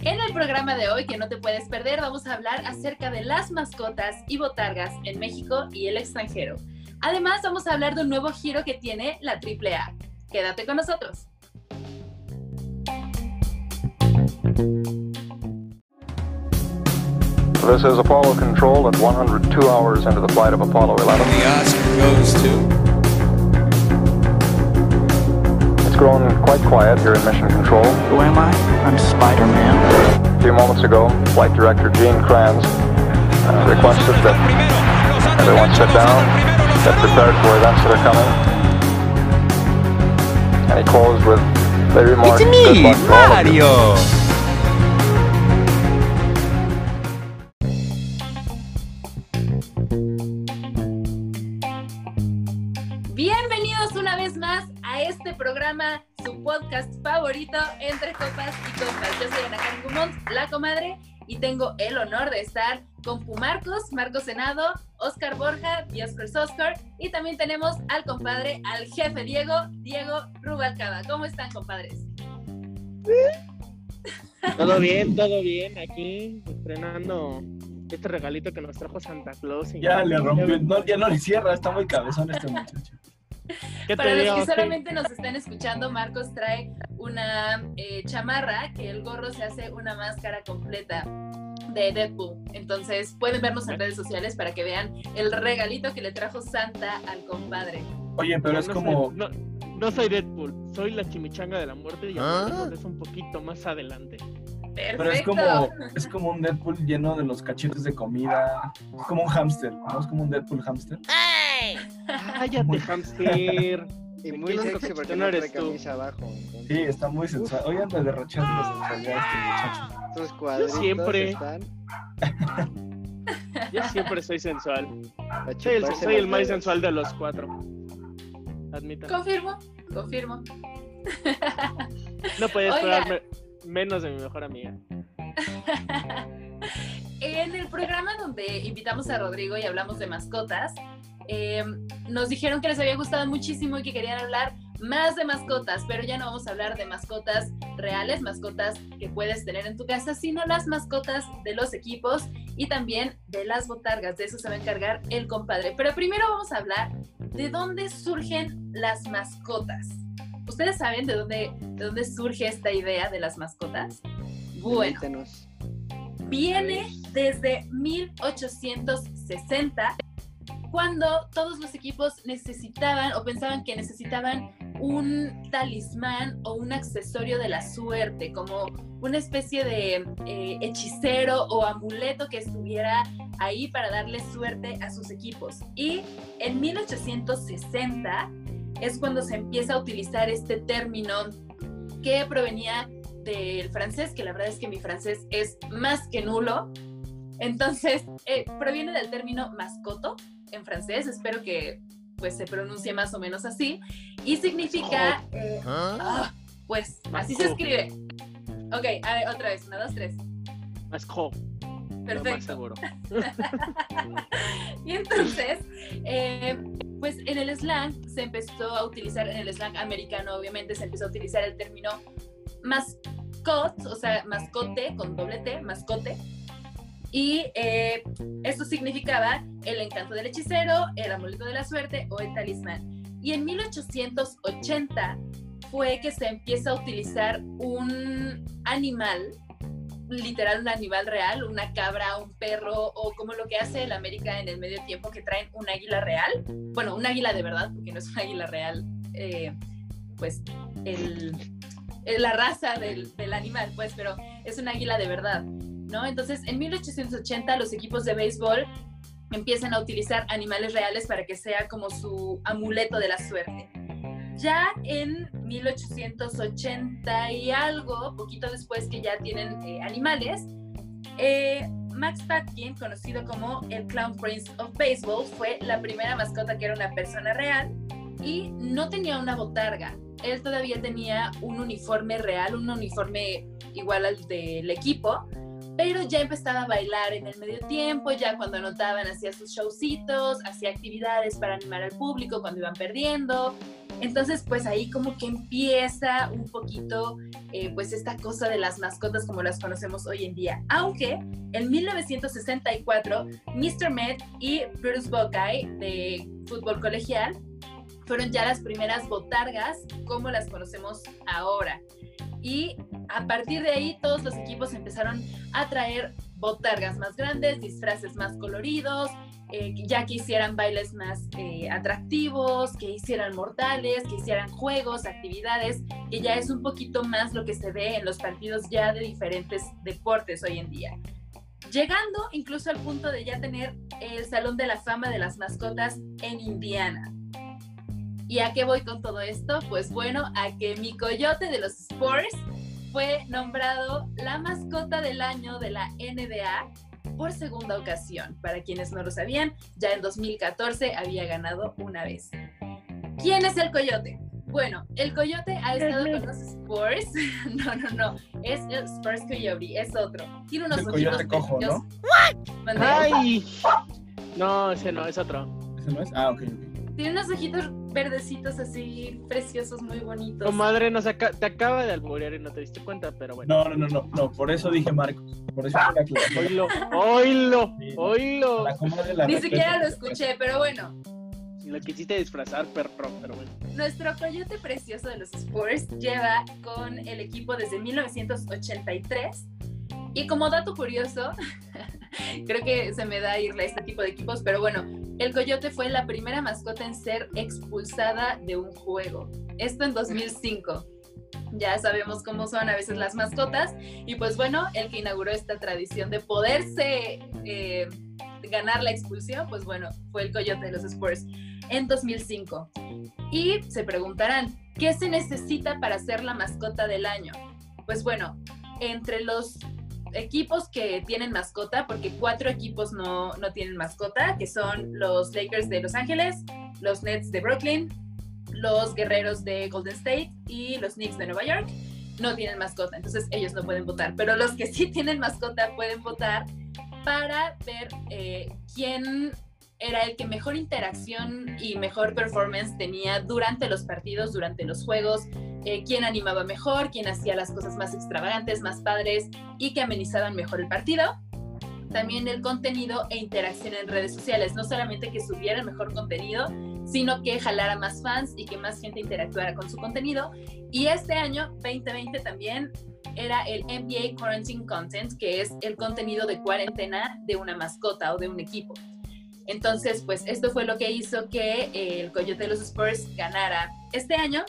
En el programa de hoy, que no te puedes perder, vamos a hablar acerca de las mascotas y botargas en México y el extranjero. Además, vamos a hablar de un nuevo giro que tiene la AAA. Quédate con nosotros. This is Apollo Control at 102 hours into the flight of Apollo 11. The Oscar goes to. It's grown quite quiet here in Mission Control. Who am I? I'm Spider-Man. A few moments ago, Flight Director Gene Kranz uh, requested that everyone sit down, get prepared for events that are coming. And he closed with the remark, It's "Good me, luck to all of you." Mario. Tengo el honor de estar con Pumarcos, Marcos Senado, Oscar Borja y Oscar Soscar. Y también tenemos al compadre, al jefe Diego, Diego Rubalcaba. ¿Cómo están, compadres? Todo bien, todo bien. Aquí estrenando este regalito que nos trajo Santa Claus. y- Ya le rompió, no, ya no le cierra, está muy cabezón este muchacho. ¿Qué Para los digo? que solamente nos están escuchando, Marcos trae una eh, chamarra que el gorro se hace una máscara completa de Deadpool. Entonces pueden vernos en redes sociales para que vean el regalito que le trajo Santa al compadre. Oye, pero No es como, no, no soy Deadpool, soy la chimichanga de la muerte y ¿Ah? Es un poquito más adelante. Perfecto. pero es como, es como un Deadpool lleno de los cachetes de comida, es como un hámster, ¿no? Es como un Deadpool hámster. Cállate, hamster. Y muy sexy porque que no eres tú. camisa abajo. entonces, Sí, está muy sensual. Oye, anda derrochando la sensualidad este muchacho. Estos cuadritos siempre. están Yo siempre soy sensual. Soy el, chuparse soy el los más sensual de los cuatro. Admita. Confirmo, confirmo. No puedes Oiga. esperar me- menos de mi mejor amiga. En el programa donde invitamos a Rodrigo y hablamos de mascotas, eh, nos dijeron que les había gustado muchísimo y que querían hablar más de mascotas, pero ya no vamos a hablar de mascotas reales, mascotas que puedes tener en tu casa, sino las mascotas de los equipos y también de las botargas. De eso se va a encargar el compadre. Pero primero vamos a hablar de dónde surgen las mascotas. ¿Ustedes saben de dónde, de dónde surge esta idea de las mascotas? Bueno, viene desde 1860, cuando todos los equipos necesitaban o pensaban que necesitaban un talismán o un accesorio de la suerte, como una especie de eh, hechicero o amuleto que estuviera ahí para darle suerte a sus equipos. Y en 1860 es cuando se empieza a utilizar este término que provenía del francés, que la verdad es que mi francés es más que nulo. Entonces, eh, proviene del término mascoto en francés, espero que pues se pronuncie más o menos así, y significa, eh, ah, pues así se escribe. Ok, a ver, otra vez, una, dos, tres. Más Perfecto. Y entonces, eh, pues en el slang se empezó a utilizar, en el slang americano obviamente se empezó a utilizar el término mascot, o sea, mascote con doble T, mascote. Y eh, esto significaba el encanto del hechicero, el amuleto de la suerte o el talismán. Y en 1880 fue que se empieza a utilizar un animal literal un animal real, una cabra, un perro, o como lo que hace el América en el medio tiempo, que traen un águila real. Bueno, un águila de verdad, porque no es un águila real, eh, pues el, la raza del, del animal, pues, pero es un águila de verdad, ¿no? Entonces, en 1880 los equipos de béisbol empiezan a utilizar animales reales para que sea como su amuleto de la suerte. Ya en 1880 y algo, poquito después que ya tienen eh, animales, eh, Max Patkin, conocido como el Clown Prince of Baseball, fue la primera mascota que era una persona real y no tenía una botarga. Él todavía tenía un uniforme real, un uniforme igual al del equipo, pero ya empezaba a bailar en el medio tiempo, ya cuando anotaban hacía sus showcitos, hacía actividades para animar al público cuando iban perdiendo, Entonces, pues ahí como que empieza un poquito, eh, pues esta cosa de las mascotas como las conocemos hoy en día. Aunque en 1964, Mr. Met y Bruce Buckeye de fútbol colegial fueron ya las primeras botargas como las conocemos ahora. Y a partir de ahí todos los equipos empezaron a traer botargas más grandes, disfraces más coloridos, eh, ya que hicieran bailes más eh, atractivos, que hicieran mortales, que hicieran juegos, actividades, que ya es un poquito más lo que se ve en los partidos ya de diferentes deportes hoy en día. Llegando incluso al punto de ya tener el Salón de la Fama de las Mascotas en Indiana. ¿Y a qué voy con todo esto? Pues bueno, a que mi coyote de los Spurs fue nombrado la mascota del año de la NBA por segunda ocasión. Para quienes no lo sabían, ya en 2014 había ganado una vez. ¿Quién es el coyote? Bueno, el coyote ha estado con los Spurs. No, no, no. Es el Spurs Coyote, es otro. Tiene unos El ojitos coyote cojo, ¿no? ¡Ay! No, ese no, es otro. ¿Ese no es? Ah, ok. Tiene unos ojitos verdecitos así, preciosos, muy bonitos. Comadre, nos aca- te acaba de alburear y no te diste cuenta, pero bueno. No, no, no, no, no, por eso dije Marcos. Por eso. Oílo, oílo, oílo. Ni siquiera lo escuché, pero bueno. Lo quisiste disfrazar, perro, pero bueno. Nuestro coyote precioso de los Spurs lleva con el equipo desde 1983. Y como dato curioso, creo que se me da irle a este tipo de equipos, pero bueno, el coyote fue la primera mascota en ser expulsada de un juego. Esto en 2005. Ya sabemos cómo son a veces las mascotas. Y pues bueno, el que inauguró esta tradición de poderse eh, ganar la expulsión, pues bueno, fue el coyote de los Spurs en 2005. Y se preguntarán, ¿qué se necesita para ser la mascota del año? Pues bueno, entre los equipos que tienen mascota, porque cuatro equipos no, no tienen mascota, que son los Lakers de Los Ángeles, los Nets de Brooklyn, los Guerreros de Golden State y los Knicks de Nueva York, no tienen mascota, entonces ellos no pueden votar. Pero los que sí tienen mascota pueden votar para ver eh, quién era el que mejor interacción y mejor performance tenía durante los partidos, durante los juegos, eh, quién animaba mejor, quién hacía las cosas más extravagantes, más padres y que amenizaban mejor el partido. También el contenido e interacción en redes sociales, no solamente que subiera mejor contenido, sino que jalara más fans y que más gente interactuara con su contenido. Y este año, 2020, también era el NBA Quarantine Content, que es el contenido de cuarentena de una mascota o de un equipo. Entonces, pues esto fue lo que hizo que eh, el Coyote de los Spurs ganara este año.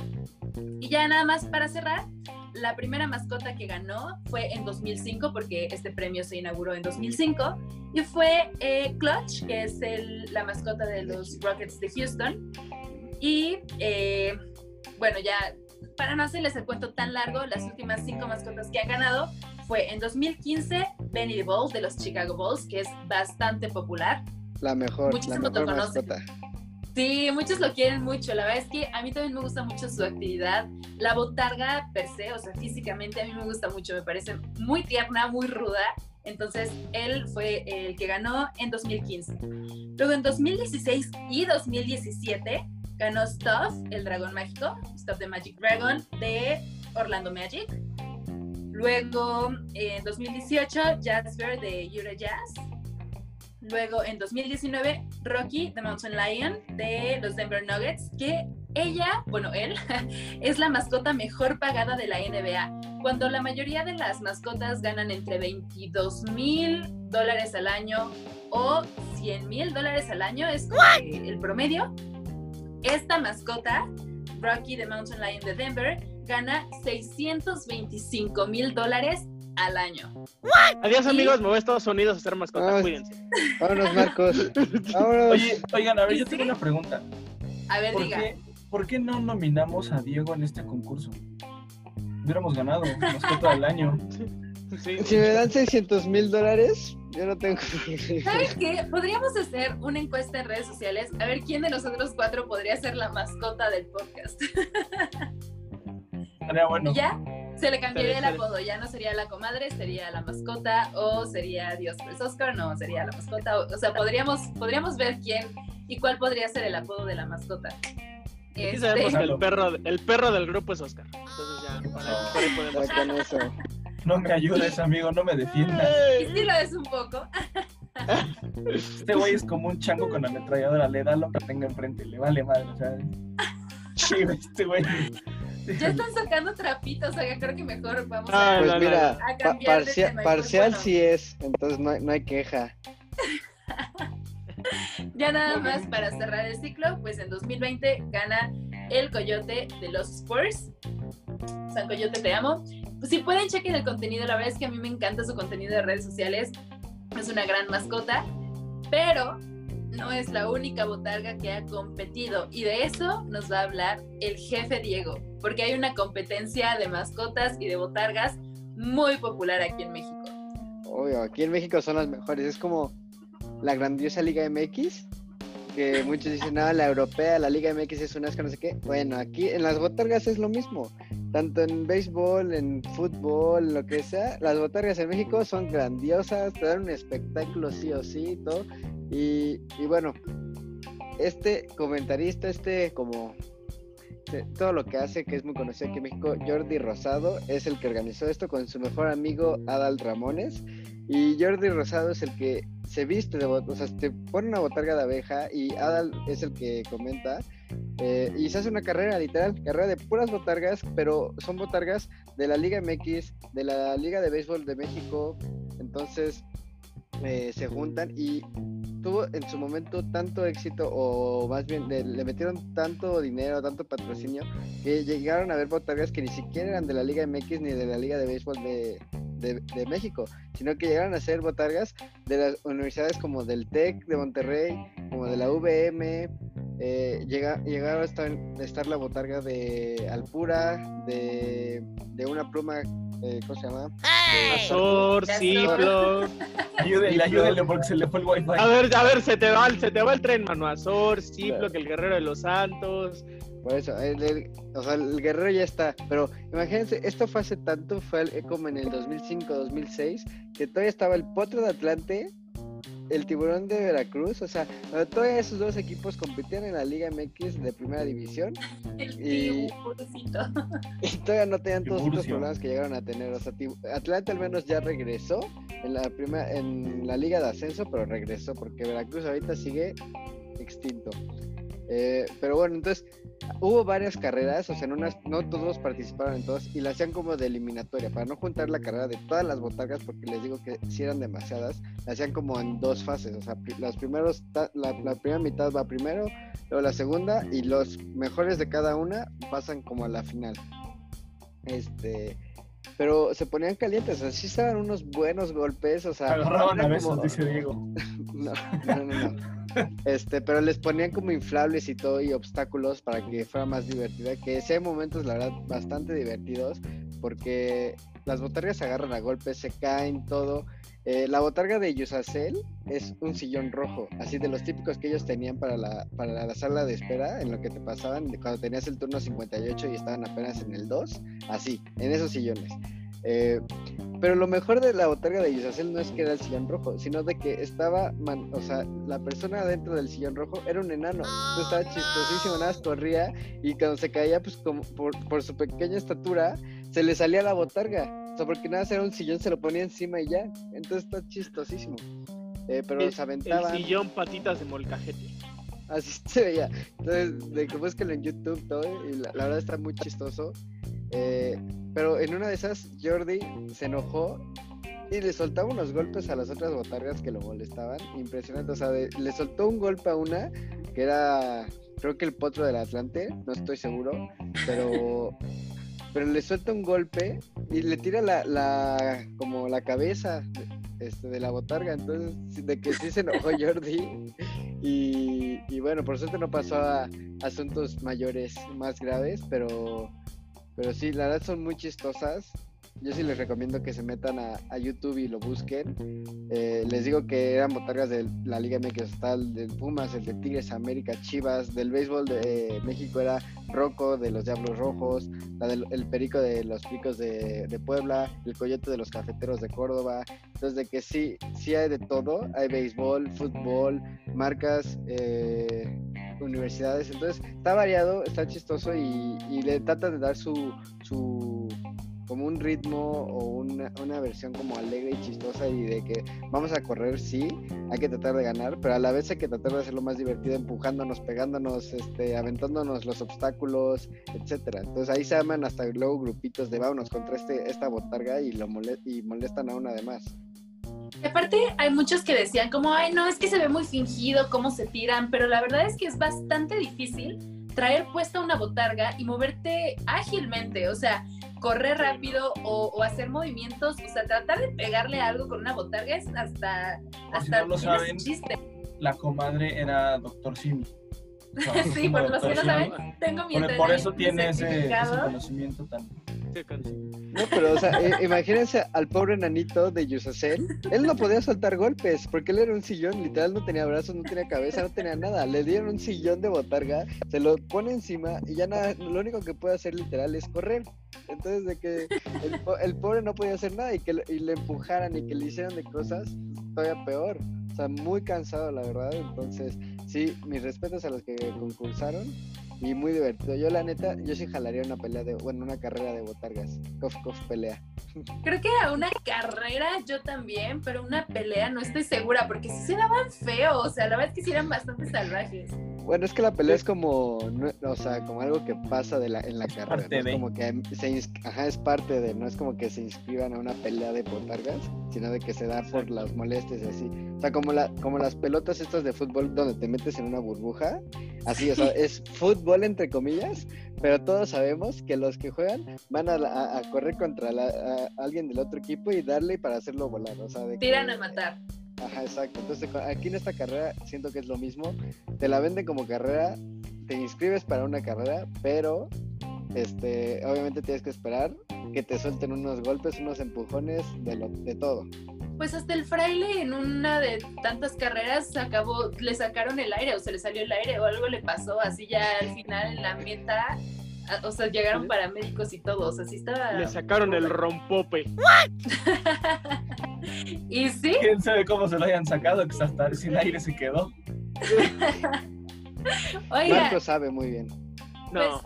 Y ya nada más para cerrar, la primera mascota que ganó fue en 2005, porque este premio se inauguró en 2005, y fue eh, Clutch, que es el- la mascota de los Rockets de Houston. Y eh, bueno, ya para no hacerles el cuento tan largo, las últimas cinco mascotas que han ganado fue en 2015 Benny the de los Chicago Bulls, que es bastante popular. La mejor, la Muchísimo te mejor conocen. Sí, muchos lo quieren mucho. La verdad es que a mí también me gusta mucho su actividad. La botarga per se, o sea, físicamente a mí me gusta mucho. Me parece muy tierna, muy ruda. Entonces, él fue el que ganó en 2015. Luego, en 2016 y 2017, ganó Stuff, el dragón mágico, Stuff the Magic Dragon de Orlando Magic. Luego, en 2018, Jasper de Utah Jazz. Luego, en 2019, Rocky, The Mountain Lion, de los Denver Nuggets, que ella, bueno, él, es la mascota mejor pagada de la NBA. Cuando la mayoría de las mascotas ganan entre 22 mil dólares al año o 100 mil dólares al año, es el promedio. Esta mascota, Rocky, The Mountain Lion de Denver, gana 625 mil dólares al año. Adiós, Y- amigos. Me voy a Estados Unidos a hacer mascota. Ay. Cuídense. Vámonos, Marcos. Vámonos. Oye, oigan, a ver, yo tengo una pregunta. A ver, ¿Por diga. qué, por qué no nominamos a Diego en este concurso? Hubiéramos ganado mascota del año. Sí. Si me dan 600 mil dólares, yo no tengo. ¿Sabes qué? Podríamos hacer una encuesta en redes sociales a ver quién de nosotros cuatro podría ser la mascota del podcast. Estaría bueno. Ya se le cambiaría el apodo. Ya no sería la comadre, sería la mascota o sería Dios pues Oscar, no, sería la mascota. O, o sea, podríamos, podríamos ver quién y cuál podría ser el apodo de la mascota. Aquí Este, sabemos que el perro, el perro del grupo es Oscar. Entonces ya, para- para podemos- con eso. No me ayudes, amigo, no me defiendas. y sí lo es un poco. Este güey es como un chango con ametralladora, le da lo que tenga enfrente, le vale madre, sea. Sí, este güey. Ya están sacando trapitos, o sea, creo que mejor vamos Ah, a... Pues no, no, mira, A pa- cambiar parcia- parcial bueno. sí es, entonces no hay, no hay queja. Ya nada más para cerrar el ciclo, pues en 2020 gana el Coyote de los Spurs. San Coyote, te amo. Pues si pueden, chequen el contenido. La verdad es que a mí me encanta su contenido de redes sociales. Es una gran mascota, pero no es la única botarga que ha competido. Y de eso nos va a hablar el jefe Diego, porque hay una competencia de mascotas y de botargas muy popular aquí en México. Obvio, aquí en México son las mejores. Es como la grandiosa Liga MX, que muchos dicen, no, la europea, la Liga MX es una asco, no sé qué. Bueno, aquí en las botargas es lo mismo. Tanto en béisbol, en fútbol, lo que sea, las botargas en México son grandiosas, te dan un espectáculo sí o sí, todo. Y, bueno, este comentarista, este como todo lo que hace, que es muy conocido aquí en México, Jordi Rosado, es el que organizó esto con su mejor amigo Adal Ramones. Y Jordi Rosado es el que se viste de o sea, te pone una botarga de abeja y Adal es el que comenta. eh, y se hace una carrera, literal, carrera de puras botargas, pero son botargas de la Liga MX, de la Liga de Béisbol de México. Entonces eh, se juntan y tuvo en su momento tanto éxito, o más bien le, le metieron tanto dinero, tanto patrocinio, que llegaron a ver botargas que ni siquiera eran de la Liga MX ni de la Liga de Béisbol de, de- México, sino que llegaron a ser botargas de las universidades como del TEC de Monterrey, como de la VM. eh, llega, llegaron a estar la botarga de Alpura, de, de una pluma, eh, ¿cómo se llama? Azor, Ciplo. Ayúdenle, ayúdenle porque se le fue el wifi. A ver, a ver, se te va, el- se te va el tren, mano. Azor, que el guerrero de los santos. Por eso, el, el- o sea, el guerrero ya está. Pero imagínense, esto fue hace tanto, fue el- como en el 2005, 2006, que todavía estaba el Potro de Atlante, el Tiburón de Veracruz. O sea, todavía esos dos equipos competían en la Liga MX de primera división El Y- todavía no tenían todos estos problemas que llegaron a tener. O sea, Atlante al menos ya regresó en la, primera, en la Liga de Ascenso, pero regresó porque Veracruz ahorita sigue extinto. Eh, pero bueno, entonces hubo varias carreras, o sea, en unas, no todos participaron en todas y la hacían como de eliminatoria, para no juntar la carrera de todas las botargas, porque les digo que si eran demasiadas, la hacían como en dos fases, o sea, las primeros, la, la primera mitad va primero, luego la segunda y los mejores de cada una pasan como a la final. Este, pero se ponían calientes, o sea, sí estaban unos buenos golpes, o sea, Agarraban a eran besos, como- dice Diego. no, no, no, no. Este, pero les ponían como inflables y todo y obstáculos para que fuera más divertida. Que sí hay momentos, la verdad, bastante divertidos. Porque las botargas se agarran a golpes, se caen, todo. Eh, la botarga de Yusacel es un sillón rojo, así de los típicos que ellos tenían para la, para la sala de espera, en lo que te pasaban cuando tenías el turno 58 y estaban apenas en el 2, así, en esos sillones. Eh, pero lo mejor de la botarga de Yusacel no es que era el sillón rojo, sino de que estaba, man- o sea, la persona dentro del sillón rojo era un enano. Entonces estaba chistosísimo, nada más corría y cuando se caía, pues como por, por su pequeña estatura, se le salía la botarga. O sea, porque nada más era un sillón, se lo ponía encima y ya. Entonces está chistosísimo. Eh, pero El- se aventaban. El sillón patitas de molcajete. Así se veía. Entonces, de que búsquenlo en YouTube todo, y la, la verdad está muy chistoso. Eh, pero en una de esas, Jordi se enojó y le soltaba unos golpes a las otras botargas que lo molestaban. Impresionante. O sea, de- le soltó un golpe a una que era, creo que el potro del Atlante, no estoy seguro, pero. Pero le suelta un golpe y le tira la, la como la cabeza de, este, de la botarga. Entonces, de que sí se enojó Jordi. Y, y bueno, por suerte no pasó a asuntos mayores más graves, pero, pero sí, la verdad son muy chistosas. Yo sí les recomiendo que se metan a, YouTube y lo busquen. Eh, les digo que eran botargas de la Liga MX, del Pumas, el de Tigres América, Chivas, del béisbol de México era Rocco de los Diablos Rojos, la del el Perico de los Picos de, de Puebla, el Coyote de los Cafeteros de Córdoba. Entonces, de que sí, sí hay de todo, hay béisbol, fútbol, marcas, eh, universidades. Entonces, está variado, está chistoso y, y le tratan de dar su, su como un ritmo o una, una versión como alegre y chistosa y de que vamos a correr, sí, hay que tratar de ganar, pero a la vez hay que tratar de hacerlo más divertido, empujándonos, pegándonos, este, aventándonos los obstáculos, etcétera. Entonces ahí se arman hasta luego grupitos de vámonos contra este, esta botarga y lo mole- y molestan a una de más. Y Aparte, hay muchos que decían como, ay, no, es que se ve muy fingido cómo se tiran, pero la verdad es que es bastante difícil traer puesta una botarga y moverte ágilmente, o sea, correr rápido o, o hacer movimientos, o sea, tratar de pegarle algo con una botarga es hasta, Por si hasta no lo saben, chiste. La comadre era Doctor Simi. Sí, por los que no saben, tengo mi Por, por eso tiene ese, conocimiento tan. No, pero o sea, eh, imagínense al pobre nanito de Yusacel. Él no podía soltar golpes porque él era un sillón, literal no tenía brazos, no tenía cabeza, no tenía nada. Le dieron un sillón de botarga, se lo pone encima y ya nada, lo único que puede hacer literal es correr. Entonces de que el, po- el pobre no podía hacer nada y que le- y le empujaran y que le hicieran de cosas, todavía peor. O sea, muy cansado la verdad. Entonces, sí, mis respetos a los que concursaron y muy divertido. Yo la neta, yo sí jalaría una pelea de, bueno, una carrera de botargas. Cof, cof, pelea. Creo que a una carrera yo también, pero una pelea no estoy segura, porque sí se daban feo, o sea, la verdad es que sí eran bastante salvajes. Bueno, es que la pelea es como, no- o sea, como algo que pasa de la, en la carrera. parte no es como que se ins- ajá, es parte de, no es como que se inscriban a una pelea de botargas, sino de que se da por las molestias y así. O sea, como la, como las pelotas estas de fútbol donde te metes en una burbuja, así, o sea, es fútbol entre comillas, pero todos sabemos que los que juegan van a, la- a- a correr contra la- a alguien del otro equipo y darle para hacerlo volar, o sea, de que- Tiran a matar. Ajá, exacto. Entonces, aquí en esta carrera siento que es lo mismo. Te la venden como carrera, te inscribes para una carrera, pero este, obviamente tienes que esperar que te suelten unos golpes, unos empujones, de, lo, de todo. Pues hasta el fraile en una de tantas carreras acabó, le sacaron el aire o se le salió el aire o algo le pasó, así ya al final en la meta, o sea, llegaron paramédicos y todos, así estaba. Le sacaron el rompope. y sí, ¿Quién sabe cómo se lo hayan sacado? Que hasta sin aire se quedó. oiga, Marco sabe muy bien. No.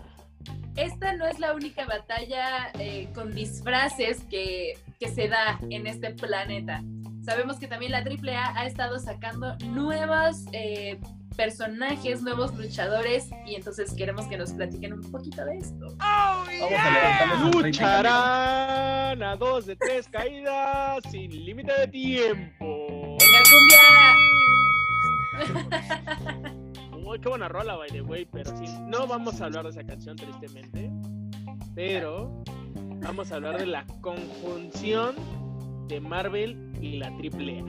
esta no es la única batalla eh, con disfraces que, que se da en este planeta. Sabemos que también la AAA ha estado sacando nuevos eh, personajes, nuevos luchadores, y entonces queremos que nos platiquen un poquito de esto. Vamos a levantarnos el 30 Lucharán a dos de tres caídas sin límite de tiempo. ¡Venga, Uy, qué buena rola, by the way, pero sí, no vamos a hablar de esa canción tristemente, pero vamos a hablar de la conjunción de Marvel y la AAA.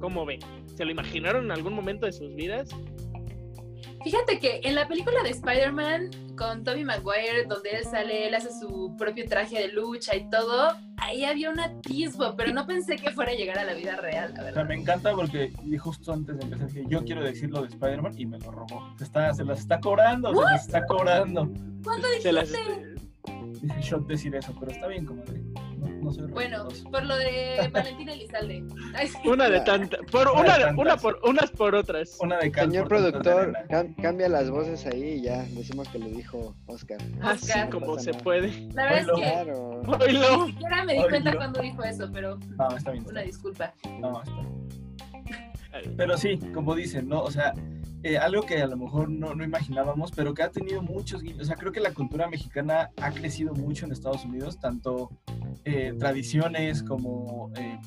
¿Cómo ven? ¿Se lo imaginaron en algún momento de sus vidas? Fíjate que en la película de Spider-Man con Tobey Maguire, donde él sale, él hace su propio traje de lucha y todo, ahí había un atisbo, pero no pensé que fuera a llegar a la vida real, la O sea, verdad. me encanta porque justo antes de empezar dije, yo quiero decir lo de Spider-Man y me lo robó. Se, está, se las está cobrando, se las está cobrando. ¿Cuándo Se las- dijiste? Dije shot decir eso, pero está bien, comadre. No, no soy Bueno, por lo de Valentina Elizalde. Sí. Una de tantas, por Una de una, tantas. una por unas por otras. Una de cal Señor de productor, cam- cambia las voces ahí y ya decimos que lo dijo Oscar. Así Oscar. como No se nada. puede. La verdad es Oilo. que Claro. Ni siquiera me di Oilo. cuenta cuando dijo eso, pero No, está bien. una disculpa. No, está bien. Pero sí, como dicen, ¿no? O sea, eh, algo que a lo mejor no, no imaginábamos, pero que ha tenido muchos guiños. O sea, creo que la cultura mexicana ha crecido mucho en Estados Unidos, tanto eh, tradiciones como eh,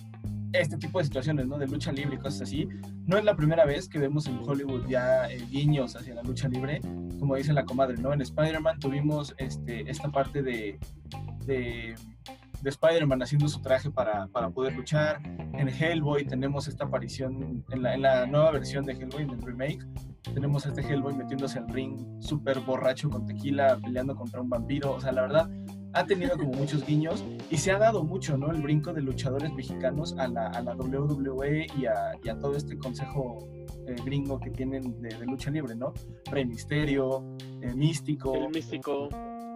este tipo de situaciones, ¿no? De lucha libre y cosas así. No es la primera vez que vemos en Hollywood ya eh, guiños hacia la lucha libre, como dice la comadre, ¿no? En Spider-Man tuvimos este, esta parte de, de, de Spider-Man haciendo su traje para, para poder luchar. En Hellboy tenemos esta aparición, en la, en la nueva versión de Hellboy, en el remake, tenemos a este Hellboy metiéndose al ring súper borracho con tequila, peleando contra un vampiro. O sea, la verdad, ha tenido como muchos guiños y se ha dado mucho, ¿no? El brinco de luchadores mexicanos a la, a la WWE y a, todo este consejo eh, gringo que tienen de, de lucha libre, ¿no? Rey Misterio, eh, Místico, El místico.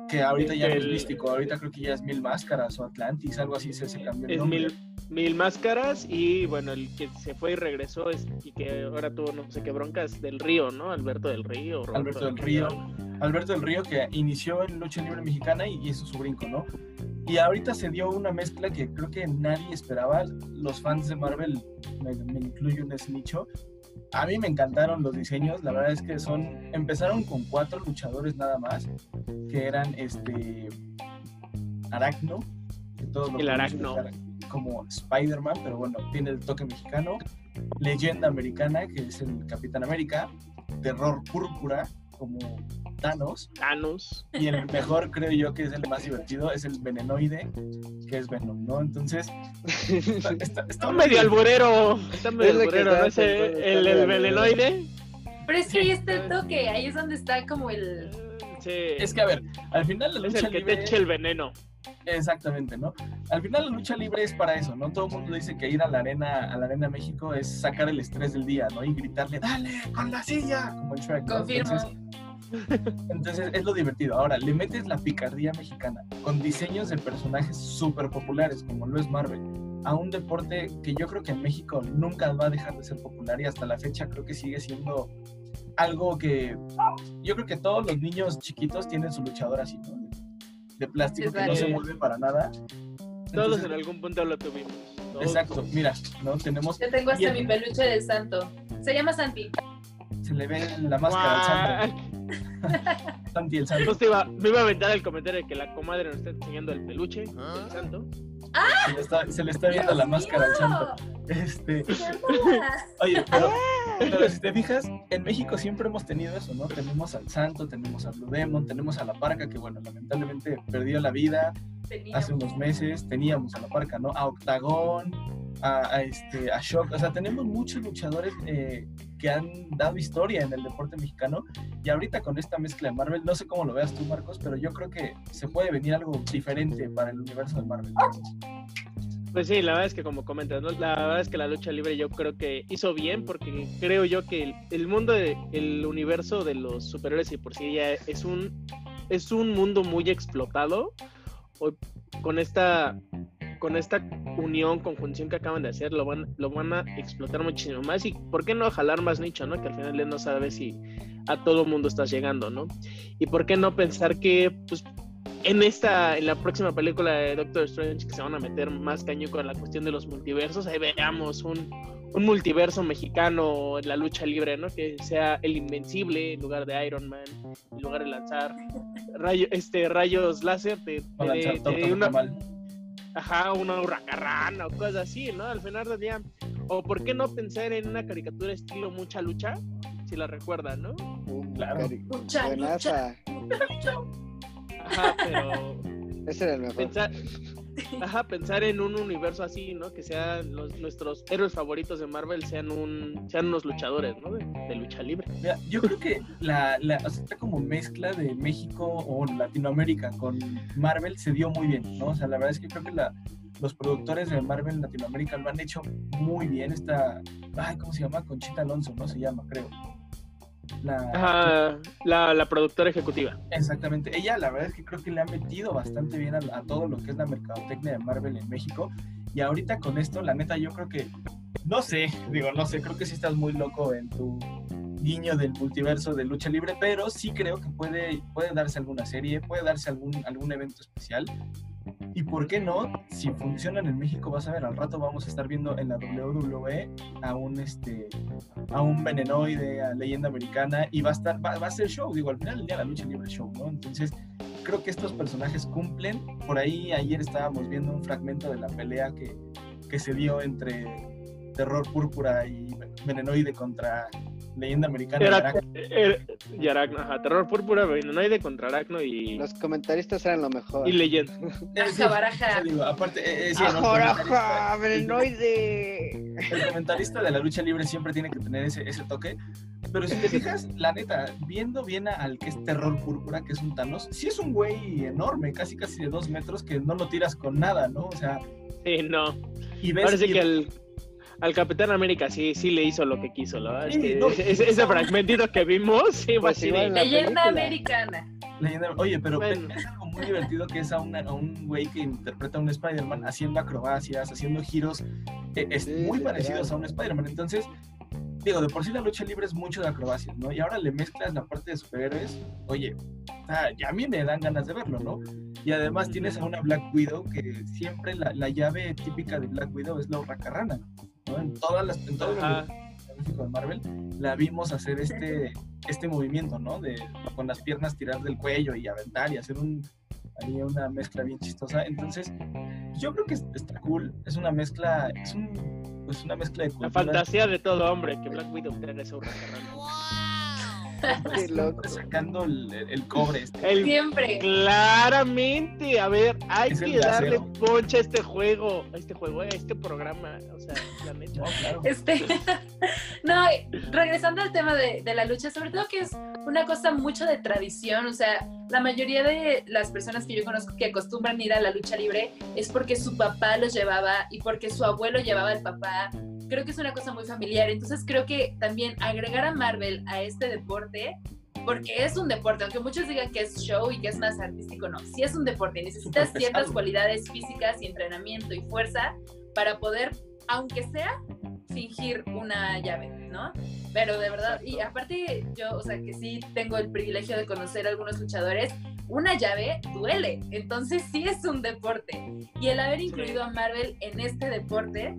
Que ahorita ya no es el- Místico, ahorita creo que ya es Mil Máscaras o Atlantis, algo así se, se cambió el Es nombre. mil, Mil máscaras y bueno, el que se fue y regresó es, y que ahora tuvo no sé qué broncas del Río, ¿no? Alberto del Río. Roberto Alberto del Río. Alberto del Río que inició en lucha libre mexicana y hizo su brinco, ¿no? Y ahorita se dio una mezcla que creo que nadie esperaba. Los fans de Marvel, me, me incluyo en ese nicho, a mí me encantaron los diseños, la verdad es que son, empezaron con cuatro luchadores nada más, que eran este Aracno, que todos lo El Aracno. como Spider-Man, pero bueno, tiene el toque mexicano, Leyenda Americana, que es el Capitán América, Terror Púrpura, como Thanos, Thanos. y el mejor creo yo que es el más divertido, es el Venenoide, que es Venom, ¿no? Entonces, está, está- está Está medio alburero. Está medio Es alburero, ¿no? El, el venenoide. Pero es que ahí está el toque, ahí es donde está como el... Sí. Es que, a ver, al final la es lucha el que libre... te eche el veneno. Exactamente, ¿no? Al final la lucha libre es para eso, ¿no? Todo el mundo dice que ir a la arena, a la arena México es sacar el estrés del día, ¿no? Y gritarle, dale, con la silla, como en Shrek. ¿no? Confirmo. Entonces, entonces es lo divertido. Ahora, le metes la picardía mexicana con diseños de personajes súper populares, como lo es Marvel, a un deporte que yo creo que en México nunca va a dejar de ser popular y hasta la fecha creo que sigue siendo algo que yo creo que todos los niños chiquitos tienen su luchador así, ¿no? De plástico que no se Exacto. mueve para nada. Todos Entonces, en algún punto lo tuvimos. Todos. Exacto, mira, ¿no? Tenemos, Yo tengo hasta mi peluche del santo. Se llama Santi. Se le ve la máscara al santo, Santi el santo. Justo iba, me iba a aventar el comentario de que la comadre nos está enseñando el peluche del santo. Se le está, se le está viendo la máscara al santo. Este, Oye, pero, pero si te fijas, en México siempre hemos tenido eso, ¿no? Tenemos al Santo, tenemos a Blue Demon, tenemos a la Parca, que bueno, lamentablemente perdió la vida hace unos meses, teníamos a la Parca, ¿no? A Octagón, a, a este, a Shock, o sea, tenemos muchos luchadores eh, que han dado historia en el deporte mexicano. Y ahorita con esta mezcla de Marvel, no sé cómo lo veas tú, Marcos, pero yo creo que se puede venir algo diferente para el universo de Marvel. Pues sí, la verdad es que como comentas, la verdad es que la lucha libre yo creo que hizo bien porque creo yo que el, mundo, el universo de los superhéroes y por sí ya es un, es un mundo muy explotado Hoy, con esta con esta unión, conjunción que acaban de hacer, lo van, lo van a explotar muchísimo más y por qué no jalar más nicho, ¿no? Que al final él no sabe si a todo mundo estás llegando, ¿no? Y por qué no pensar que pues en esta, en la próxima película de Doctor Strange, que se van a meter más caño con la cuestión de los multiversos, ahí veamos un, un multiverso mexicano en la lucha libre, ¿no? Que sea el invencible en lugar de Iron Man, en lugar de lanzar rayo, este, rayos láser, de- torta de de una. Ajá, una hurracarrana o cosas así, ¿no? Al final del día, o por qué no pensar en una caricatura estilo mucha lucha, si la recuerdan, ¿no? Claro. Cari- Mucha, Buenaza. Ajá, pero Ese era el mejor. pensar, ajá, pensar en un universo así, ¿no? Que sean los, nuestros héroes favoritos de Marvel sean un, sean unos luchadores, ¿no? De, de lucha libre. Mira, yo creo que la, la o sea, esta como mezcla de México o Latinoamérica con Marvel se dio muy bien, ¿no? O sea, la verdad es que creo que la, los productores de Marvel en Latinoamérica lo han hecho muy bien. Esta, ay, ¿cómo se llama? Conchita Alonso, ¿no? Se llama, creo. La, Ajá, la, la productora ejecutiva. Exactamente. Ella, la verdad es que creo que le ha metido bastante bien a, a todo lo que es la mercadotecnia de Marvel en México. Y ahorita con esto, la neta, yo creo que, no sé, digo, no sé, creo que sí estás muy loco en tu guiño del multiverso de lucha libre, pero sí creo que puede, puede darse alguna serie, puede darse algún, algún evento especial. Y por qué no, si funcionan en México, vas a ver, al rato vamos a estar viendo en la WWE a un este a un venenoide, a leyenda americana, y va a estar, va, va a ser show, digo, al final del día la lucha libre es show, ¿no? Entonces, creo que estos personajes cumplen. Por ahí ayer estábamos viendo un fragmento de la pelea que, que se dio entre Terror Púrpura y Venenoide contra Leyenda Americana. y Era, Aracno. era- y Aracno, ajá, Terror Púrpura, Venenoide contra Aracno y, Los comentaristas eran lo mejor. y Leyenda. Baraja, baraja. digo, aparte, eh, eh, sí, ¿no? El Ajá, comentarista- ajá, venenoide. el comentarista de la lucha libre siempre tiene que tener ese, ese toque. Pero si te fijas, la neta, viendo bien al que es Terror Púrpura, que es un Thanos, sí es un güey enorme, casi casi de dos metros, que no lo tiras con nada, ¿no? O sea, Sí, no. y ves... Parece y- que al, al Capitán América sí, sí le hizo lo que quiso, la verdad. es Sí, que no. ese, ese fragmentito que vimos, sí, Pues la Leyenda película. americana. Leyenda- Oye, pero Bueno. es algo muy divertido que es a, una- a un güey que interpreta a un Spider-Man haciendo acrobacias, haciendo giros eh, es Sí, muy parecidos a un Spider-Man. Entonces, digo, de por sí la lucha libre es mucho de acrobacias, ¿no? Y ahora le mezclas la parte de superhéroes. Oye, ah, ya a mí me dan ganas de verlo, ¿no? Y además tienes a una Black Widow que siempre la, la llave típica de Black Widow es la hurracarrana, ¿no? En todas las, en todo el Ajá. México de Marvel, la vimos hacer este, este movimiento, ¿no? De con las piernas tirar del cuello y aventar y hacer un, ahí una mezcla bien chistosa. Entonces, yo creo que es- está cool. Es una mezcla, es un, pues una mezcla de La cultura. fantasía de todo hombre que Black Widow tenga esa hurracarrana. Qué loco. Siempre sacando el, el cobre. Este. El Siempre. Claramente, a ver, hay Es que darle poncha a este juego, a este juego, a este programa, o sea, la neta. No, claro. Este, no, regresando al tema de, de la lucha, sobre todo que es una cosa mucho de tradición, o sea, la mayoría de las personas que yo conozco que acostumbran ir a la lucha libre es porque su papá los llevaba y porque su abuelo llevaba al papá. Creo que es una cosa muy familiar, entonces creo que también agregar a Marvel a este deporte, porque es un deporte, aunque muchos digan que es show y que es más artístico, no, sí es un deporte, necesitas ciertas cualidades físicas y entrenamiento y fuerza para poder, aunque sea fingir una llave, ¿no? Pero de verdad, y aparte yo, o sea, que sí tengo el privilegio de conocer a algunos luchadores, una llave duele, entonces sí es un deporte. Y el haber incluido a Marvel en este deporte,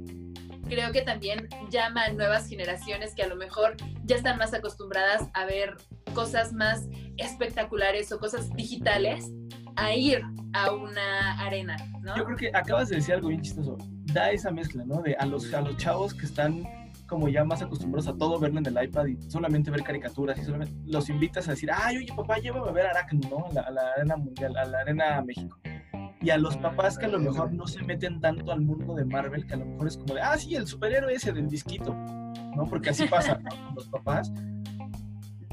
creo que también llama a nuevas generaciones que a lo mejor ya están más acostumbradas a ver cosas más espectaculares o cosas digitales a ir a una arena, ¿no? Yo creo que acabas de decir algo bien chistoso. Da esa mezcla, ¿no? De a los, a los chavos que están como ya más acostumbrados a todo verlo en el iPad y solamente ver caricaturas y solamente los invitas a decir, ay, oye, papá, llévame a ver Aracno, ¿no? A la, a la arena mundial, a la arena México. Y a los papás que a lo mejor no se meten tanto al mundo de Marvel, que a lo mejor es como de, ah, sí, el superhéroe ese del disquito, ¿no? Porque así pasa. Con los papás.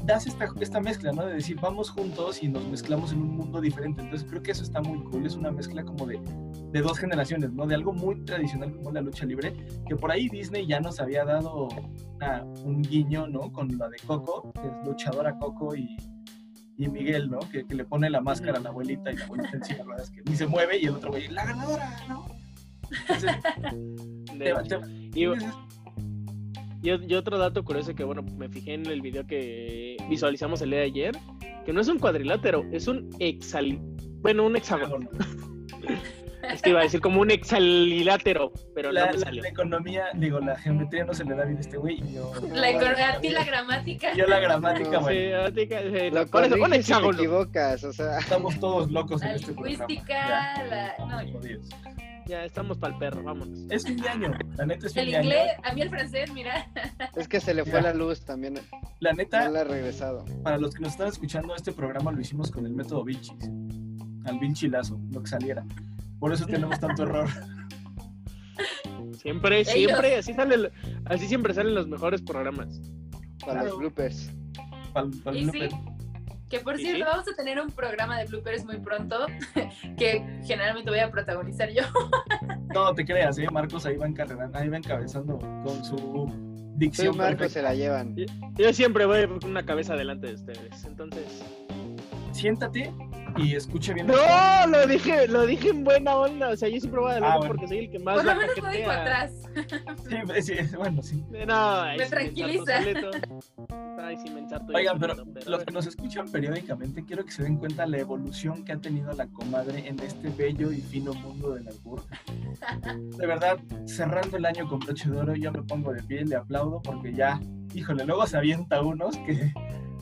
Das esta, esta mezcla, ¿no? De decir, vamos juntos y nos mezclamos en un mundo diferente. Entonces creo que eso está muy cool. Es una mezcla como de, de dos generaciones, ¿no? De algo muy tradicional como la lucha libre, que por ahí Disney ya nos había dado un guiño, ¿no? Con la de Coco, que es luchadora Coco y, y Miguel, ¿no? Que, que le pone la máscara a la abuelita y la abuelita en silla de ruedas que ni se mueve y el otro güey, la ganadora, ¿no? Entonces, te, va- te- Y, tienes- y, y otro dato curioso que, bueno, me fijé en el video que visualizamos el día de ayer, que no es un cuadrilátero, es un hexal... Bueno, un hexágono. Es que iba a decir como un hexalilátero, pero la, no me la- salió. la economía, digo, la geometría no se le da bien a este güey y yo, La, econo- a ti la gramática. yo la gramática, No, güey. Sí, Lo eso, un corriges si te equivocas, o sea, Estamos todos locos en este programa. lingüística, Ya, la... No, jodidos. Ya estamos para el perro, vámonos. Es fin de año, la neta es fin el de año. inglés, a mí el francés, mira. es que se le fue Ya. la luz también, La no neta, la ha regresado. para los que nos están escuchando, este programa lo hicimos con el método Vinci. Al Vinchilazo, lo que saliera. Por eso tenemos tanto error. Siempre, siempre, así salen, así siempre salen los mejores programas. Para Claro. los bloopers. Y sí, que por ¿Y cierto, sí? vamos a tener un programa de bloopers muy pronto, que generalmente voy a protagonizar yo. No te creas, ¿eh? Marcos ahí va, encarregando, ahí va encabezando con su dicción Marco perfecta. se la llevan. Yo siempre voy con una cabeza delante de ustedes, entonces. Siéntate y escuche bien. No, lo dije, lo dije en buena onda, o sea, yo siempre voy adelante Ah, bueno. porque soy el que más Por lo menos lo digo cajetea. atrás. Sí, sí, bueno, sí. No, ahí Me tranquiliza. Ay, sí me Oigan, pero los que nos escuchan periódicamente, quiero que se den cuenta la evolución que ha tenido la comadre en este bello y fino mundo del albur. De verdad, cerrando el año con broche de oro, yo me pongo de pie, le aplaudo porque ya, híjole, luego se avienta unos que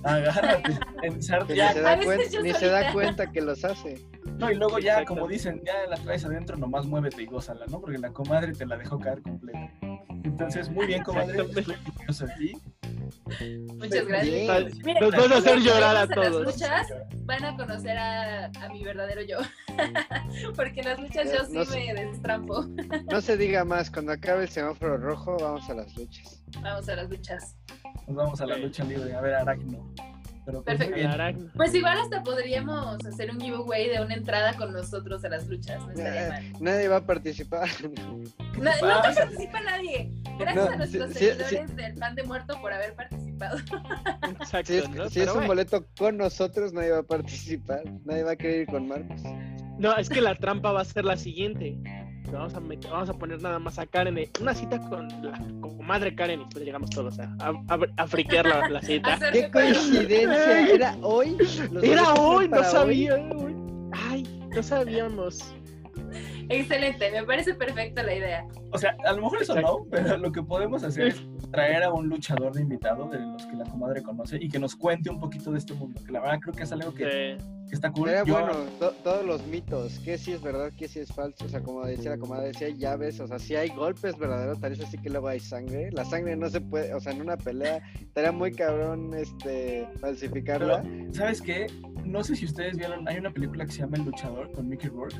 agárrate, ya, ni, se da, veces cuen- yo ni se da cuenta que los hace. no, y luego ya, como dicen, ya la traes adentro, nomás muévete y gózala, ¿no? Porque la comadre te la dejó caer completa. Entonces, muy bien, comadre, estoy orgulloso de ti. Muchas gracias. Bien. Miren, Nos vas a hacer llorar a lleguemos las todos. luchas, van a conocer a, a mi verdadero yo. Porque en las luchas yo sí me destrampo. No se diga más, cuando acabe el semáforo rojo, vamos a las luchas. Vamos a las luchas. Nos vamos a la lucha libre, a ver, Aracno. Pero pues, Perfecto. bien. Pues igual hasta podríamos hacer un giveaway de una entrada con nosotros a las luchas. No mal. Nadie va a participar. No, participa nadie. Gracias No, a nuestros sí, sí, seguidores del pan de muerto por haber participado. Exacto, Si es, ¿no? si Pero es un bueno. boleto con nosotros, nadie va a participar. Nadie va a querer ir con Marcos. No, es que la trampa va a ser la siguiente. Vamos a, meter- vamos a poner nada más a Karen. de- Una cita con la comadre Karen y después llegamos todos a, a, friquear la, la cita. ¡Qué coincidencia! ¿Era hoy? ¿Los Era hoy, no sabía. güey. Ay, no sabíamos. Excelente, me parece perfecta la idea. O sea, a lo mejor eso no, pero lo que podemos hacer es traer a un luchador de invitado de los que la comadre conoce y que nos cuente un poquito de este mundo, que la verdad creo que es algo que, Eh, que está cool. Era Yo- bueno, to- todos los mitos, qué sí es verdad, qué sí es falso, o sea, como decía la comadre, si hay llaves, o sea, si hay golpes verdaderos, tal vez así que luego hay sangre, la sangre no se puede, o sea, en una pelea estaría muy cabrón, este, falsificarla. ¿Sabes qué? No sé si ustedes vieron, hay una película que se llama El Luchador con Mickey Rourke,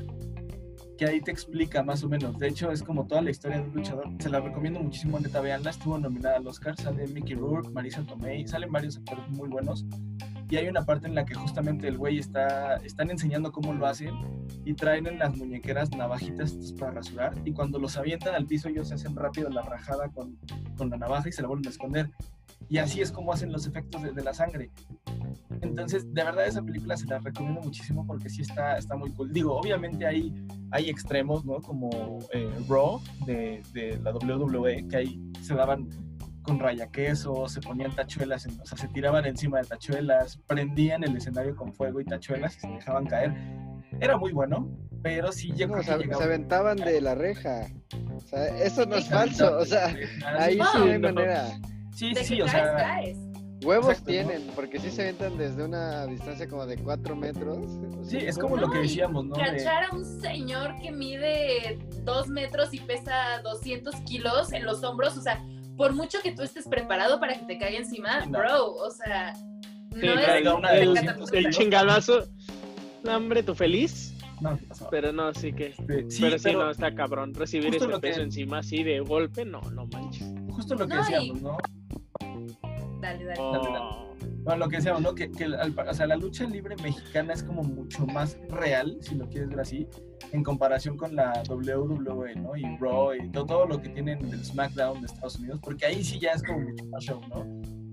que ahí te explica más o menos. De hecho, es como toda la historia de un luchador. Se la recomiendo muchísimo, neta, veanla. Estuvo nominada al Oscar, sale Mickey Rourke, Marisa Tomei, salen varios actores muy buenos. Y hay una parte en la que justamente el güey está, están enseñando cómo lo hacen y traen en las muñequeras navajitas para rasurar y cuando los avientan al piso ellos hacen rápido la rajada con, con la navaja y se la vuelven a esconder. Y así es como hacen los efectos de, de la sangre. Entonces, de verdad esa película se la recomiendo muchísimo porque sí está, está muy cool. Digo, obviamente hay, hay extremos, ¿no? Como eh, Raw de, de la WWE, que ahí se daban con raya queso, se ponían tachuelas, en- o sea, se tiraban encima de tachuelas, prendían el escenario con fuego y tachuelas y se dejaban caer. Era muy bueno, pero sí yo No, creo se, que se llegaba... aventaban de la reja. O sea, eso no es falso, o sea, ahí sí no hay no. manera. Sí, De sí, que o sea... Huevos Exacto, ¿no? tienen, porque sí se aventan desde una distancia como de 4 metros. o Sí, es como lo que No, decíamos, ¿no? Cachar a un señor que mide dos metros y pesa 200 kilos en los hombros, o sea, por mucho que tú estés preparado para que te caiga encima, no. bro, o sea, no Sí, es traiga una de el, 200 el chingadazo. No, hombre, tú feliz. No. Pero no, sí que. Este, sí, pero sí, pero no, está cabrón. Recibir ese que- peso encima así de golpe, no, no manches. justo lo que No, y- decíamos, ¿no? Dale, dale. Oh, Bueno, lo que decíamos, ¿no? Que, que al- o sea, la lucha libre mexicana es como mucho más real, si lo quieres ver así, en comparación con la WWE, ¿no? Y Raw y todo, todo lo que tienen del SmackDown de Estados Unidos, porque ahí sí ya es como mucho más show, ¿no?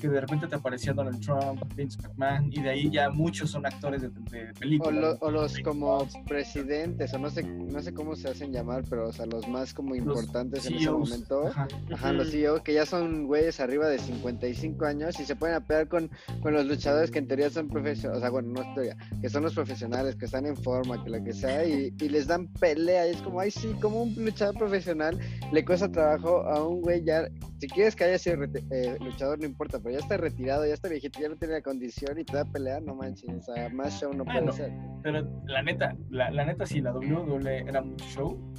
Que de repente te aparecía Donald Trump, Vince McMahon, y de ahí ya muchos son actores de, de O, películas. o los como presidentes, o no sé, no sé cómo se hacen llamar, pero o sea, los más como Los importantes en ese CEOs, momento. ajá. Ajá, los CEO que ya son güeyes arriba de 55 años y se pueden apear con, con los luchadores que en teoría son profesionales, o sea, bueno, no teoría, que son los profesionales, que están en forma, que lo que sea, y, y les dan pelea. Y es como, ay, sí, como un luchador profesional le cuesta trabajo a un güey ya, si quieres que haya sido eh, luchador, no importa, pero ya está retirado, ya está viejito, ya no tiene la condición y te da pelea, no manches, o sea, más show no puede Bueno, ser. Pero la neta, la, la neta sí, la WWE era mucho show,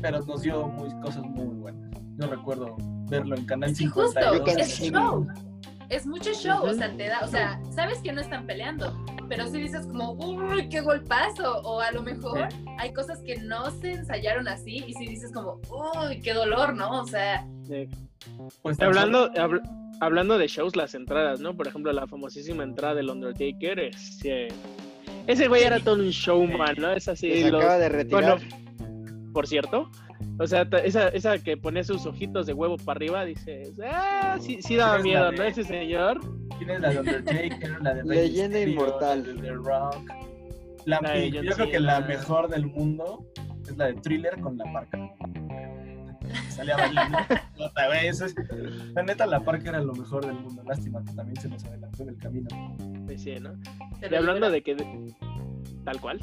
pero nos dio muy, cosas muy buenas. Yo recuerdo verlo en Canal Sí, 52. justo, es sí. show. Es mucho show, o sea, te da, o sea, sabes que no están peleando, pero si dices como, uy, qué golpazo, o a lo mejor hay cosas que no se ensayaron así, y si dices como, uy, qué dolor, ¿no? O sea, sí. Pues, Hablando, habl- hablando de shows, las entradas, ¿no? Por ejemplo, la famosísima entrada del Undertaker. Es, eh, ese güey era todo un showman, ¿no? Es así. Se los- acaba de retirar. Bueno, por cierto. O sea, esa, esa que pone sus ojitos de huevo para arriba, dices, ah, sí, sí daba miedo, de- ¿no? Ese señor. Tienes la de Undertaker, la de Rey Leyenda inmortal. la de The Rock. La, La de y John yo creo que la mejor del mundo es la de Thriller con la Salía bailando. Puta, güey, eso es- La neta, la parca era lo mejor del mundo. Lástima que también se nos adelantó en el camino. Decía, ¿no? lo hablando de que. Tal cual.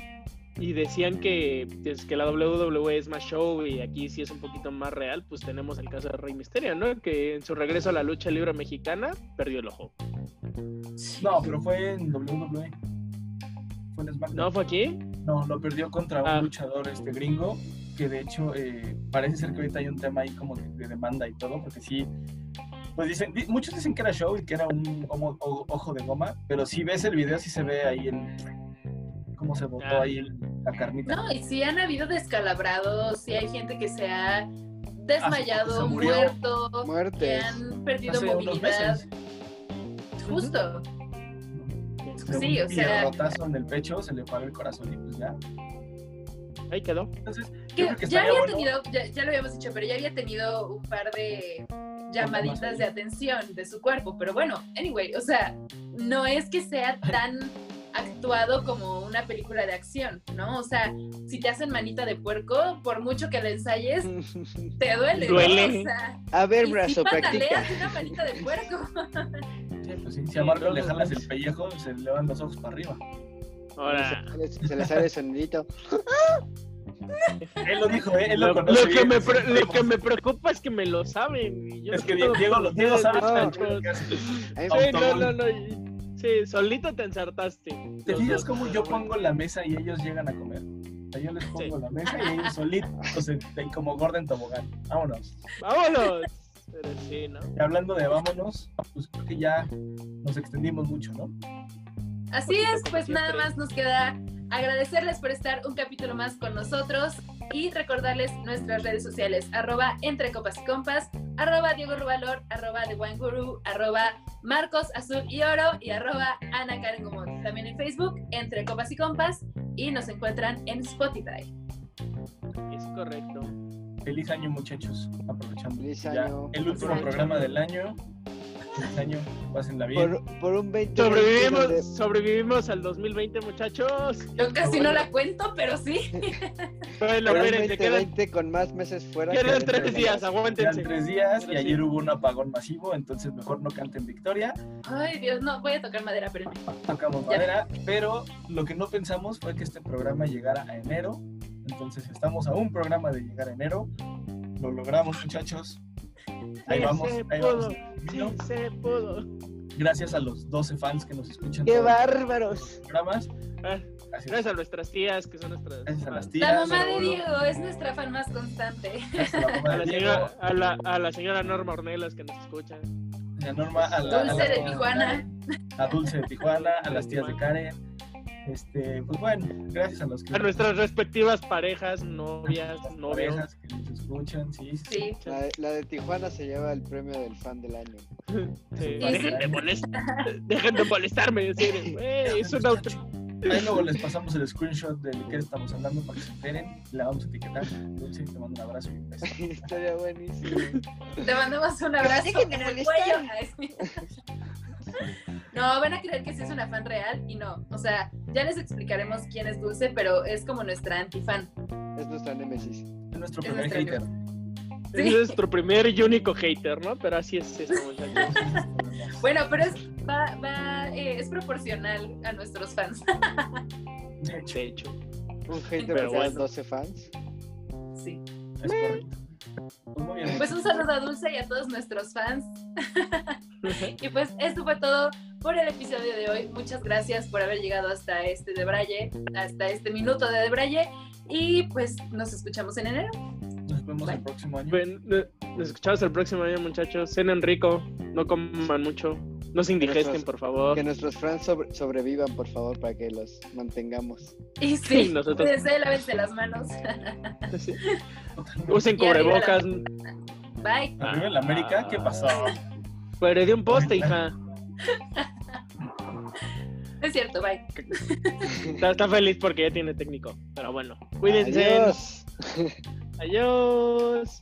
Y decían que, pues, que la WWE es más show y aquí sí es un poquito más real, pues tenemos el caso de Rey Misterio, ¿no? Que en su regreso a la lucha libre mexicana perdió el ojo. No, pero fue en WWE. Fue en SmackDown. ¿No fue aquí? No, lo perdió contra un Ah. luchador este gringo, que de hecho eh, parece ser que ahorita hay un tema ahí como de, de demanda y todo, porque sí, pues dicen, di- muchos dicen que era show y que era un o- ojo de goma, pero si ves el video sí se ve ahí el, cómo se botó Ah. ahí el- la carnita. No, y sí han habido descalabrados, sí hay gente que se ha desmayado, se murió. muerto, que han perdido Hace movilidad. meses. Justo. De Sí, un o sea- pierrotazo en el pecho, se le paró el corazón y pues ya. Ahí quedó. Entonces, yo Que creo que ya había bueno. tenido, ya, ya lo habíamos dicho, pero ya había tenido un par de llamaditas de atención de su cuerpo. Pero bueno, anyway, o sea, no es que sea tan actuado como una película de acción, ¿no? O sea, si te hacen manita de puerco, por mucho que la ensayes, te duele. ¿no? Duele. O sea, A ver, y si brazo, practica. pataleas una manita de puerco. Sí, pues sí, si a Marco le jalas el pellejo, se le van los ojos para arriba. Ahora, Se, le sale el sonidito. Él lo dijo, ¿eh? Él lo, lo, lo que me pre- lo que me preocupa es que me lo saben. y yo Es que Diego, lo Diego sabe Sí, no, no, no. Sí, solito te ensartaste. ¿Te fijas dos, cómo yo pongo la mesa y ellos llegan a comer? O sea, yo les pongo Sí. la mesa y ellos solitos, se- como Gordon Tobogán. Vámonos. Vámonos. Pero sí, ¿no? Y hablando de vámonos, pues creo que ya nos extendimos mucho, ¿no? Así es, pues siempre. nada más nos queda agradecerles por estar un capítulo más con nosotros y recordarles nuestras redes sociales, arroba entre copas y compas, arroba Diego Rubalor, arroba The Wine Guru, arroba Marcos Azul y Oro y arroba Ana Karen Gomón. También en Facebook, entre copas y compas y nos encuentran en Spotify. Es correcto. Feliz año, muchachos. Aprovechando. Feliz ya año. El último Feliz programa año. del año. Feliz año. Pásenla bien. Por, por un 20 Sobrevivimos, donde- sobrevivimos al 2020, muchachos. Yo casi no la cuento, pero sí. Bueno, por un espérense, quedan, 2020 con más meses fuera. que quedan adentro tres de días, aguántense. Quedan tres días y Pero ayer hubo un apagón masivo, entonces mejor no canten victoria. Ay, Dios, no, voy a tocar madera, pero Tocamos Ya. madera, pero lo que no pensamos fue que este programa llegara a enero. Entonces estamos a un programa de llegar a enero. Lo logramos, muchachos. Ahí Sí vamos, se ahí pudo, vamos. Sí se pudo. Gracias a los 12 fans que nos escuchan ¡Qué bárbaros! programas. Ah, Gracias, Gracias a nuestras tías, que son nuestras. gracias a las tías. la mamá de Diego es nuestra fan más constante. gracias a la A señora, a, la, a la señora Norma Ornelas que nos escucha. a Norma, a la, a Dulce de Tijuana. A Dulce de Tijuana, a las tías de Karen. Este, pues bueno, gracias a los que A nuestras respectivas parejas, novias, parejas que nos escuchan, sí, sí. Sí. La de, la de Tijuana se lleva el premio del fan del año. Sí, Sí, dejen. De molestar, dejen de molestarme. decir, "Güey, es un auto. Ahí luego les pasamos el screenshot de qué estamos hablando para que se enteren. Le vamos a etiquetar. Dulce, te mando un abrazo y un beso. Estaría buenísimo. Te mandamos un abrazo en el cuello. No, van a creer que sí es una fan real y no. O sea, ya les explicaremos quién es Dulce, pero es como nuestra antifan. Es nuestra némesis. Es nuestro Es primer nuestra hater. Sí. Es nuestro primer y único hater, ¿no? Pero así es esto, muchachos. Bueno, pero es, va, va, eh, es proporcional a nuestros fans. De hecho, De hecho. Un hater cada bueno. 12 fans. Sí. es correcto. Pues. Pues un saludo a Dulce y a todos nuestros fans. Y pues esto fue todo por el episodio de hoy. Muchas gracias por haber llegado hasta este debraye, hasta este minuto de debraye. Y pues nos escuchamos en enero. Nos vemos Bye. el próximo año. Ven, eh, nos escuchamos el próximo año, muchachos. Cenen rico, no coman mucho. No se indigesten, Nuestros- por favor. Que nuestros fans sobre- sobrevivan, por favor, para que los mantengamos. Y sí, Sí, nosotros- cuídense, lávense las manos. Sí. Usen Y arriba la- cubrebocas. Bye. Arriba en la América, ¿qué pasó? Pero de un poste, hija. Es cierto, bye. Está, está feliz porque ya tiene técnico. Pero bueno, cuídense. Adiós. Adiós.